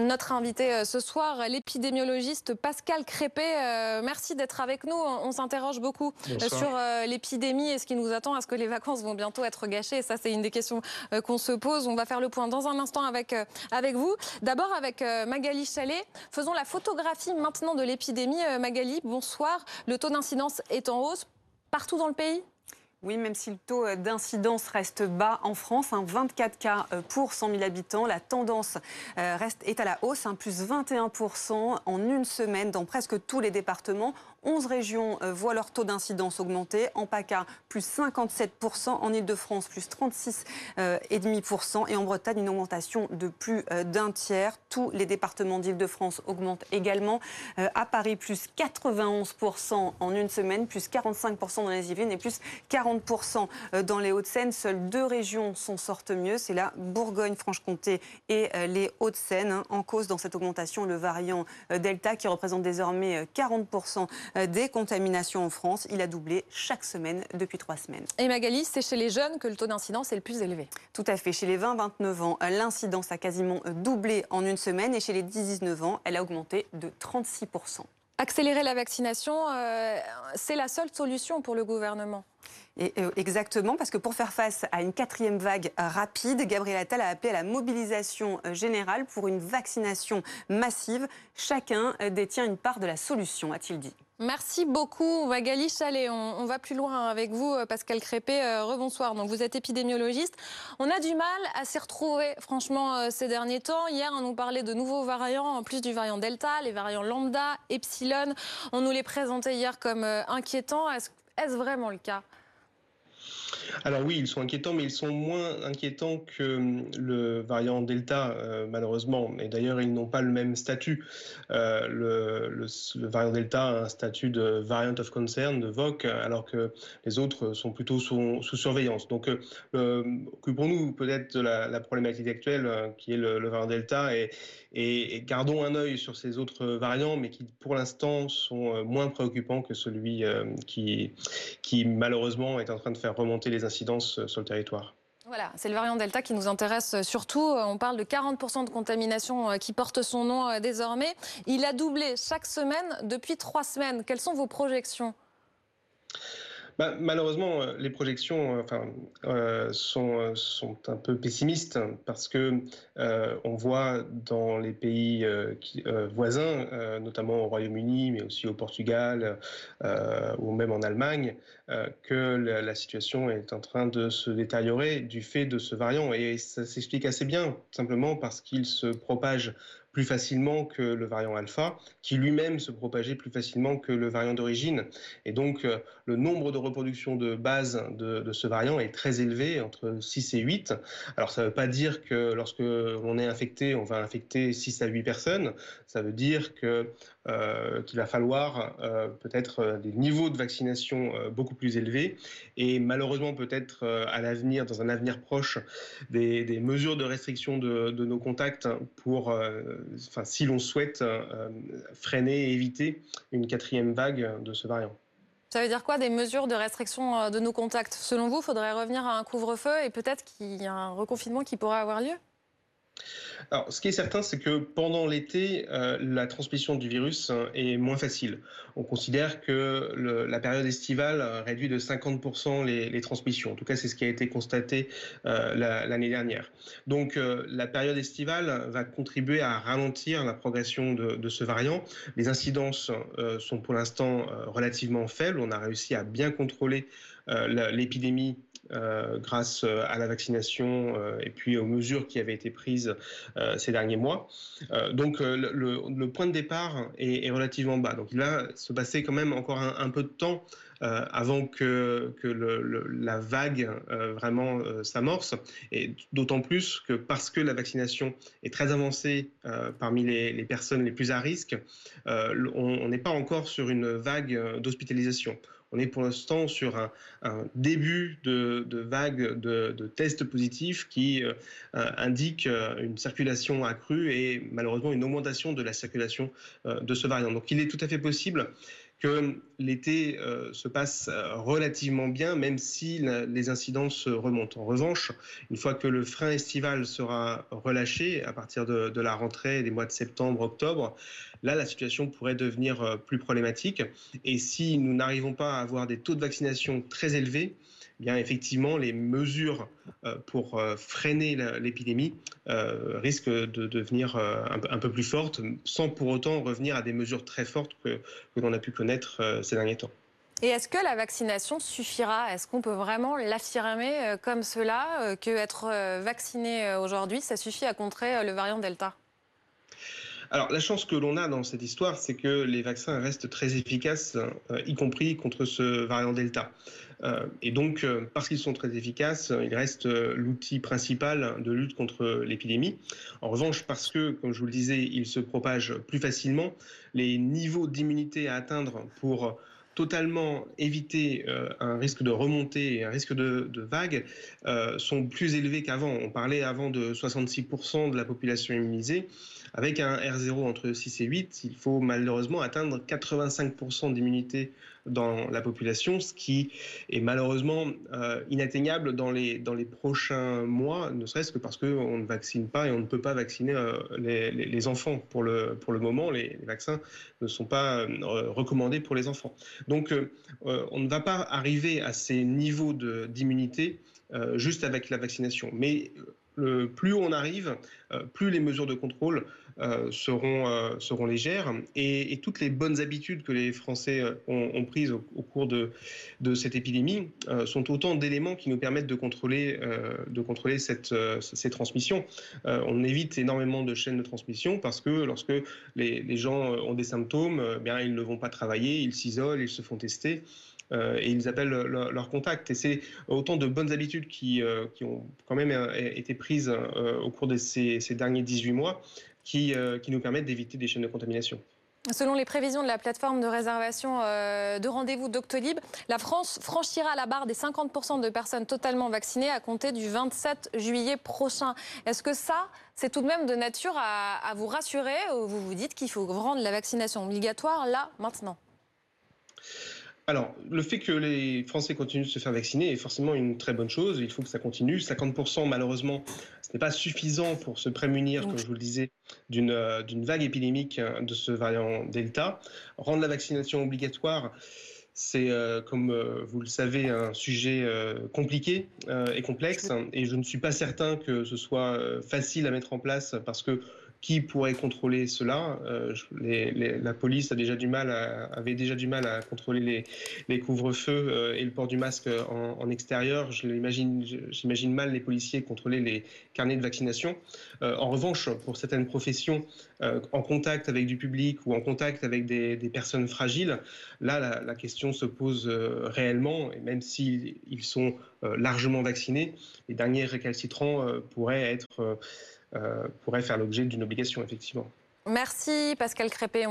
notre invité euh, ce soir, l'épidémiologiste Pascal Crépé. Euh, merci d'être avec nous. On, s'interroge beaucoup euh, sur l'épidémie et ce qui nous attend. Est-ce que les vacances vont bientôt être gâchées? Ça, c'est une des questions qu'on se pose. On va faire le point dans un instant avec, avec vous. D'abord avec Magali Chalet. Faisons la photographie maintenant de l'épidémie. Magali, bonsoir. Le taux d'incidence est en hausse partout dans le pays? Oui, même si le taux d'incidence reste bas en France, 24 hein, cas euh, pour 100 000 habitants, la tendance euh, reste, est à la hausse, hein, plus 21% en une semaine dans presque tous les départements. 11 régions euh, voient leur taux d'incidence augmenter. En PACA, plus 57%. En Ile-de-France, plus 36,5%. Et en Bretagne, une augmentation de plus d'un tiers. Tous les départements d'Ile-de-France augmentent également. À Paris, plus 91% en une semaine, plus 45% dans les Yvelines et plus 40 40% euh, dans les Hauts-de-Seine. Seules deux régions s'en sortent mieux, c'est la Bourgogne-Franche-Comté et euh, les Hauts-de-Seine. Hein. En cause dans cette augmentation, le variant euh, Delta qui représente désormais 40% des contaminations en France. Il a doublé chaque semaine depuis trois semaines. Et Magali, c'est chez les jeunes que le taux d'incidence est le plus élevé. Tout à fait. Chez les 20-29 ans, l'incidence a quasiment doublé en une semaine et chez les 10-19 ans, elle a augmenté de 36%. Accélérer la vaccination, c'est la seule solution pour le gouvernement euh, exactement, parce que pour faire face à une quatrième vague rapide, Gabriel Attal a appelé à la mobilisation euh, générale pour une vaccination massive. Chacun euh, détient une part de la solution, a-t-il dit. Merci beaucoup, Magali Chalet. On, va plus loin avec vous, Pascal Crépé. rebonsoir. Donc, vous êtes épidémiologiste. On a du mal à s'y retrouver, franchement, ces derniers temps. Hier, on nous parlait de nouveaux variants, en plus du variant Delta, les variants Lambda, Epsilon. On nous les présentait hier comme inquiétants. Est-ce vraiment le cas? Alors oui, ils sont inquiétants, mais ils sont moins inquiétants que hum, le variant Delta, euh, malheureusement. Et d'ailleurs, ils n'ont pas le même statut. Euh, variant Delta a un statut de variant of concern, de VOC, alors que les autres sont plutôt sous, surveillance. Donc, euh, occupons-nous peut-être de la, problématique actuelle, qui est le, variant Delta, et, gardons un œil sur ces autres variants, mais qui, pour l'instant, sont moins préoccupants que celui qui, malheureusement, est en train de faire remonter les incidences euh, sur le territoire. Voilà, c'est le variant Delta qui nous intéresse euh, surtout. Euh, on parle de 40% de contamination qui porte son nom désormais. Il a doublé chaque semaine depuis trois semaines. Quelles sont vos projections? Bah, malheureusement, euh, les projections euh, euh, sont, un peu pessimistes parce que voit dans les pays voisins, notamment au Royaume-Uni, mais aussi au Portugal ou même en Allemagne, que la, la, situation est en train de se détériorer du fait de ce variant. Et ça s'explique assez bien, simplement parce qu'il se propage plus facilement que le variant alpha, qui lui-même se propageait plus facilement que le variant d'origine. Et donc, euh, le nombre de reproductions de base de, ce variant est très élevé, entre 6 et 8. Alors, ça ne veut pas dire que lorsque l'on est infecté, on va infecter 6 à 8 personnes. Ça veut dire que euh, qu'il va falloir euh, peut-être des niveaux de vaccination beaucoup plus élevés. Et malheureusement peut-être à l'avenir, dans un avenir proche, des, mesures de restriction de, de nos contacts pour si l'on souhaite euh, freiner et éviter une quatrième vague de ce variant. Ça veut dire quoi des mesures de restriction euh, de nos contacts? Selon vous, faudrait revenir à un couvre-feu et peut-être qu'il y a un reconfinement qui pourrait avoir lieu? Alors, ce qui est certain, c'est que pendant l'été, euh, la transmission du virus euh, est moins facile. On considère que la période estivale réduit de 50% les, transmissions. En tout cas, c'est ce qui a été constaté euh, l'année dernière. Donc, la période estivale va contribuer à ralentir la progression de, de ce variant. Les incidences sont pour l'instant relativement faibles. On a réussi à bien contrôler l'épidémie euh, grâce euh, à la vaccination euh, et puis aux mesures qui avaient été prises ces derniers mois. donc le, point de départ est, relativement bas. Donc il va se passer quand même encore un, peu de temps avant que la vague vraiment s'amorce. Et d'autant plus que parce que la vaccination est très avancée parmi les, personnes les plus à risque, on n'est pas encore sur une vague d'hospitalisation. On est pour l'instant sur un, début de, vague de, tests positifs qui euh, euh, indique euh, une circulation accrue et malheureusement une augmentation de la circulation de ce variant. Donc il est tout à fait possible que l'été euh, se passe euh, relativement bien, même si les incidences remontent. En revanche, une fois que le frein estival sera relâché à partir de, la rentrée des mois de septembre, octobre, là, la situation pourrait devenir euh, plus problématique. Et si nous n'arrivons pas à avoir des taux de vaccination très élevés, eh bien effectivement, les mesures euh, pour euh, freiner l'épidémie euh, risquent de devenir un peu plus fortes, sans pour autant revenir à des mesures très fortes que, l'on a pu connaître ces derniers temps. Et est-ce que la vaccination suffira? Est-ce qu'on peut vraiment l'affirmer comme cela, qu'être vacciné aujourd'hui, ça suffit à contrer le variant Delta? Alors la chance que l'on a dans cette histoire, c'est que les vaccins restent très efficaces, y compris contre ce variant Delta. Euh, et donc, euh, parce qu'ils sont très efficaces, ils restent euh, l'outil principal de lutte contre l'épidémie. En revanche, parce que, comme je vous le disais, ils se propagent plus facilement, les niveaux d'immunité à atteindre pour totalement éviter un risque de remontée et un risque de, vague sont plus élevés qu'avant. On parlait avant de 66% de la population immunisée. Avec un R0 entre 6 et 8, il faut malheureusement atteindre 85% d'immunité dans la population, ce qui est malheureusement euh, inatteignable dans les, dans les prochains mois, ne serait-ce que parce qu'on ne vaccine pas et on ne peut pas vacciner euh, les, enfants. Pour le, pour le moment, les, vaccins ne sont pas euh, recommandés pour les enfants. Donc on ne va pas arriver à ces niveaux d'immunité juste avec la vaccination. Mais plus on arrive, euh, plus les mesures de contrôle euh, seront, euh, seront légères et, toutes les bonnes habitudes que les Français ont, prises au, cours de, cette épidémie sont autant d'éléments qui nous permettent de contrôler, cette, ces transmissions. on évite énormément de chaînes de transmission parce que lorsque les, les gens ont des symptômes, eh bien, ils ne vont pas travailler, ils s'isolent, ils se font tester. Euh, et ils appellent leurs leur contact. Et c'est autant de bonnes habitudes qui, euh, ont quand même euh, été prises au cours de ces, derniers 18 mois qui, nous permettent d'éviter des chaînes de contamination. Selon les prévisions de la plateforme de réservation de rendez-vous Doctolib, la France franchira la barre des 50% de personnes totalement vaccinées à compter du 27 juillet prochain. Est-ce que ça, c'est tout de même de nature à, vous rassurer ou vous vous dites qu'il faut rendre la vaccination obligatoire là, maintenant? Alors, le fait que les Français continuent de se faire vacciner est forcément une très bonne chose. Il faut que ça continue. 50%, malheureusement, ce n'est pas suffisant pour se prémunir, comme je vous le disais, d'une euh, vague épidémique euh, de ce variant Delta. Rendre la vaccination obligatoire, c'est, euh, comme vous le savez, un sujet compliqué et complexe. Et je ne suis pas certain que ce soit facile à mettre en place parce que qui pourrait contrôler cela euh, La police a déjà du mal avait déjà du mal à contrôler les, couvre-feux euh, et le port du masque en, extérieur. J'imagine mal les policiers contrôler les carnets de vaccination. Euh, en revanche, pour certaines professions, en contact avec du public ou en contact avec des, personnes fragiles, là, la, question se pose réellement. Et même s'ils sont largement vaccinés, les derniers récalcitrants pourraient être pourrait faire l'objet d'une obligation, effectivement. Merci Pascal Crépé.